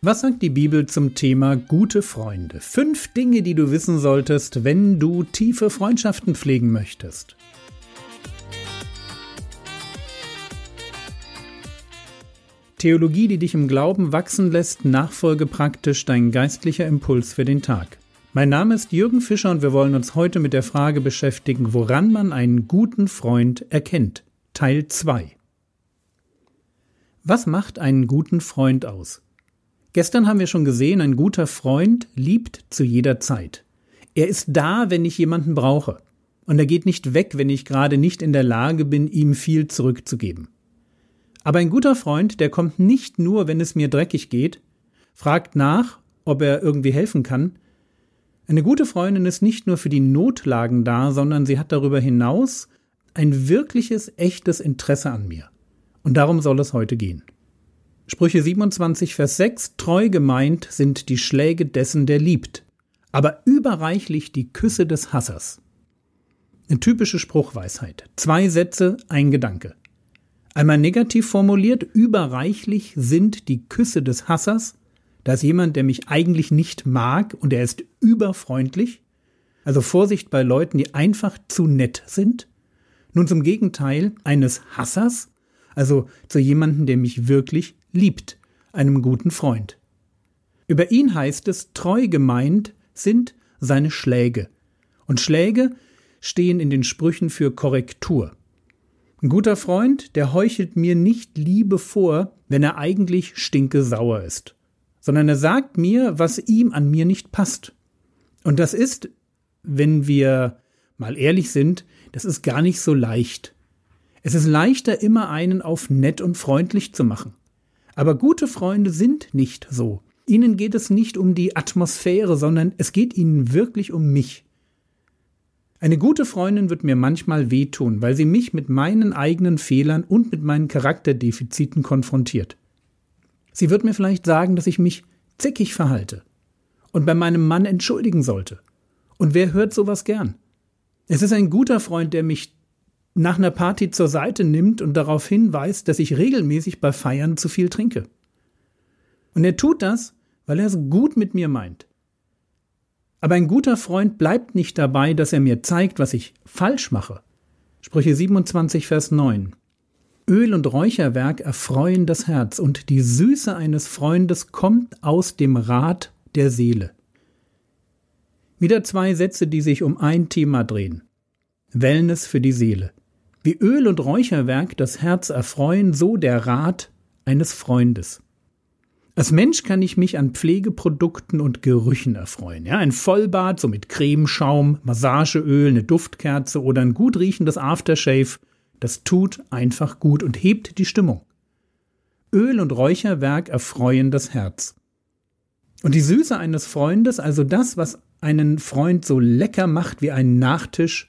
Was sagt die Bibel zum Thema gute Freunde? Fünf Dinge, die du wissen solltest, wenn du tiefe Freundschaften pflegen möchtest. Theologie, die dich im Glauben wachsen lässt, nachfolge praktisch dein geistlicher Impuls für den Tag. Mein Name ist Jürgen Fischer und wir wollen uns heute mit der Frage beschäftigen, woran man einen guten Freund erkennt. Teil 2. Was macht einen guten Freund aus? Gestern haben wir schon gesehen, ein guter Freund liebt zu jeder Zeit. Er ist da, wenn ich jemanden brauche. Und er geht nicht weg, wenn ich gerade nicht in der Lage bin, ihm viel zurückzugeben. Aber ein guter Freund, der kommt nicht nur, wenn es mir dreckig geht, fragt nach, ob er irgendwie helfen kann. Eine gute Freundin ist nicht nur für die Notlagen da, sondern sie hat darüber hinaus ein wirkliches, echtes Interesse an mir. Und darum soll es heute gehen. Sprüche 27, Vers 6 Treu gemeint sind die Schläge dessen, der liebt, aber überreichlich die Küsse des Hassers. Eine typische Spruchweisheit. Zwei Sätze, ein Gedanke. Einmal negativ formuliert, überreichlich sind die Küsse des Hassers. Da ist jemand, der mich eigentlich nicht mag und er ist überfreundlich. Also Vorsicht bei Leuten, die einfach zu nett sind. Nun zum Gegenteil eines Hassers, also zu jemandem, der mich wirklich liebt, einem guten Freund. Über ihn heißt es, treu gemeint sind seine Schläge. Und Schläge stehen in den Sprüchen für Korrektur. Ein guter Freund, der heuchelt mir nicht Liebe vor, wenn er eigentlich stinkesauer ist, sondern er sagt mir, was ihm an mir nicht passt. Und das ist, wenn wir mal ehrlich sind, das ist gar nicht so leicht. Es ist leichter, immer einen auf nett und freundlich zu machen. Aber gute Freunde sind nicht so. Ihnen geht es nicht um die Atmosphäre, sondern es geht ihnen wirklich um mich. Eine gute Freundin wird mir manchmal wehtun, weil sie mich mit meinen eigenen Fehlern und mit meinen Charakterdefiziten konfrontiert. Sie wird mir vielleicht sagen, dass ich mich zickig verhalte und bei meinem Mann entschuldigen sollte. Und wer hört sowas gern? Es ist ein guter Freund, der mich nach einer Party zur Seite nimmt und darauf hinweist, dass ich regelmäßig bei Feiern zu viel trinke. Und er tut das, weil er es gut mit mir meint. Aber ein guter Freund bleibt nicht dabei, dass er mir zeigt, was ich falsch mache. Sprüche 27, Vers 9. Öl und Räucherwerk erfreuen das Herz, und die Süße eines Freundes kommt aus dem Rat der Seele. Wieder zwei Sätze, die sich um ein Thema drehen. Wellness für die Seele. Wie Öl und Räucherwerk das Herz erfreuen, so der Rat eines Freundes. Als Mensch kann ich mich an Pflegeprodukten und Gerüchen erfreuen. Ja, ein Vollbad, so mit Cremeschaum, Massageöl, eine Duftkerze oder ein gut riechendes Aftershave, das tut einfach gut und hebt die Stimmung. Öl und Räucherwerk erfreuen das Herz. Und die Süße eines Freundes, also das, was einen Freund so lecker macht wie einen Nachtisch,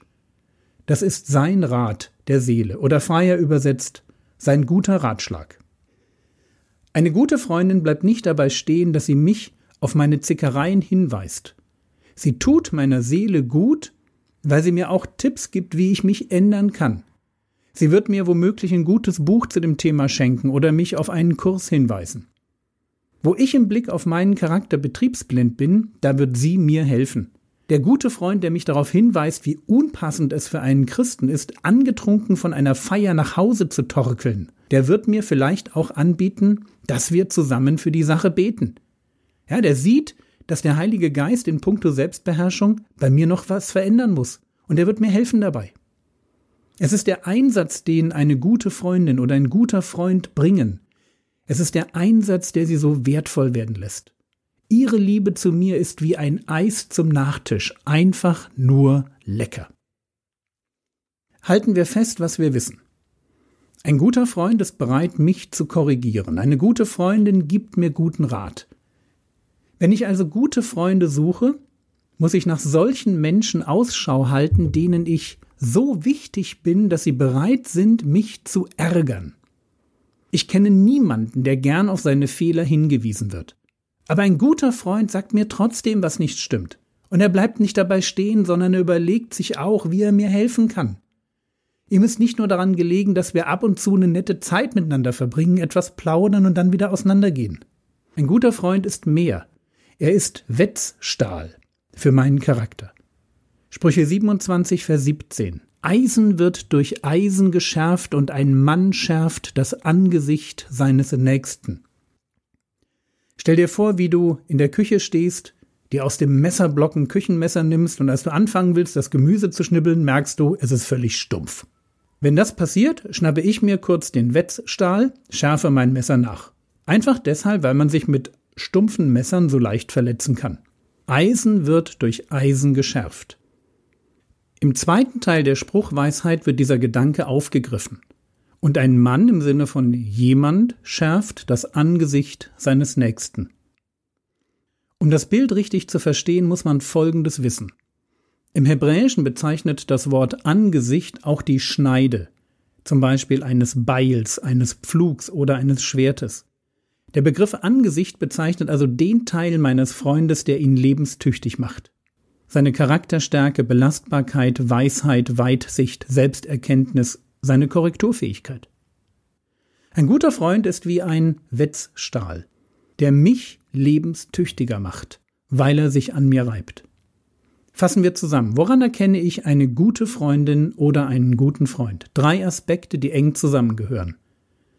das ist sein Rat der Seele oder freier übersetzt sein guter Ratschlag. Eine gute Freundin bleibt nicht dabei stehen, dass sie mich auf meine Zickereien hinweist. Sie tut meiner Seele gut, weil sie mir auch Tipps gibt, wie ich mich ändern kann. Sie wird mir womöglich ein gutes Buch zu dem Thema schenken oder mich auf einen Kurs hinweisen. Wo ich im Blick auf meinen Charakter betriebsblind bin, da wird sie mir helfen. Der gute Freund, der mich darauf hinweist, wie unpassend es für einen Christen ist, angetrunken von einer Feier nach Hause zu torkeln, der wird mir vielleicht auch anbieten, dass wir zusammen für die Sache beten. Ja, der sieht, dass der Heilige Geist in puncto Selbstbeherrschung bei mir noch was verändern muss. Und er wird mir helfen dabei. Es ist der Einsatz, den eine gute Freundin oder ein guter Freund bringen. Es ist der Einsatz, der sie so wertvoll werden lässt. Ihre Liebe zu mir ist wie ein Eis zum Nachtisch, einfach nur lecker. Halten wir fest, was wir wissen. Ein guter Freund ist bereit, mich zu korrigieren. Eine gute Freundin gibt mir guten Rat. Wenn ich also gute Freunde suche, muss ich nach solchen Menschen Ausschau halten, denen ich so wichtig bin, dass sie bereit sind, mich zu ärgern. Ich kenne niemanden, der gern auf seine Fehler hingewiesen wird. Aber ein guter Freund sagt mir trotzdem, was nicht stimmt. Und er bleibt nicht dabei stehen, sondern er überlegt sich auch, wie er mir helfen kann. Ihm ist nicht nur daran gelegen, dass wir ab und zu eine nette Zeit miteinander verbringen, etwas plaudern und dann wieder auseinandergehen. Ein guter Freund ist mehr. Er ist Wetzstahl für meinen Charakter. Sprüche 27, Vers 17. Eisen wird durch Eisen geschärft und ein Mann schärft das Angesicht seines Nächsten. Stell dir vor, wie du in der Küche stehst, dir aus dem Messerblock ein Küchenmesser nimmst und als du anfangen willst, das Gemüse zu schnibbeln, merkst du, es ist völlig stumpf. Wenn das passiert, schnappe ich mir kurz den Wetzstahl, schärfe mein Messer nach. Einfach deshalb, weil man sich mit stumpfen Messern so leicht verletzen kann. Eisen wird durch Eisen geschärft. Im zweiten Teil der Spruchweisheit wird dieser Gedanke aufgegriffen. Und ein Mann im Sinne von jemand schärft das Angesicht seines Nächsten. Um das Bild richtig zu verstehen, muss man Folgendes wissen. Im Hebräischen bezeichnet das Wort Angesicht auch die Schneide, zum Beispiel eines Beils, eines Pflugs oder eines Schwertes. Der Begriff Angesicht bezeichnet also den Teil meines Freundes, der ihn lebenstüchtig macht seine Charakterstärke, Belastbarkeit, Weisheit, Weitsicht, Selbsterkenntnis, seine Korrekturfähigkeit. Ein guter Freund ist wie ein Wetzstahl, der mich lebenstüchtiger macht, weil er sich an mir reibt. Fassen wir zusammen. Woran erkenne ich eine gute Freundin oder einen guten Freund? Drei Aspekte, die eng zusammengehören.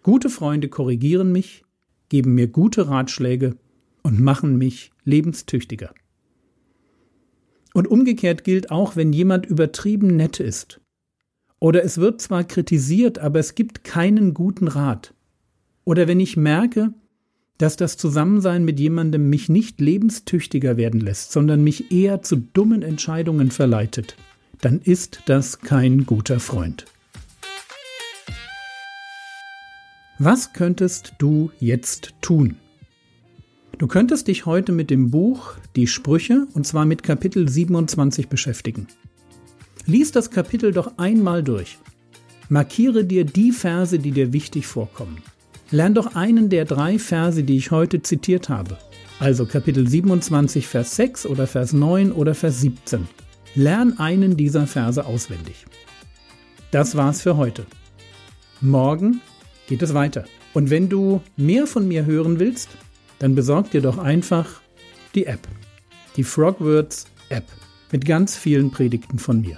Gute Freunde korrigieren mich, geben mir gute Ratschläge und machen mich lebenstüchtiger. Und umgekehrt gilt auch, wenn jemand übertrieben nett ist. Oder es wird zwar kritisiert, aber es gibt keinen guten Rat. Oder wenn ich merke, dass das Zusammensein mit jemandem mich nicht lebenstüchtiger werden lässt, sondern mich eher zu dummen Entscheidungen verleitet, dann ist das kein guter Freund. Was könntest du jetzt tun? Du könntest dich heute mit dem Buch Die Sprüche und zwar mit Kapitel 27 beschäftigen. Lies das Kapitel doch einmal durch. Markiere dir die Verse, die dir wichtig vorkommen. Lern doch einen der drei Verse, die ich heute zitiert habe. Also Kapitel 27, Vers 6 oder Vers 9 oder Vers 17. Lern einen dieser Verse auswendig. Das war's für heute. Morgen geht es weiter. Und wenn du mehr von mir hören willst, dann besorg dir doch einfach die App. Die Frogwords App mit ganz vielen Predigten von mir.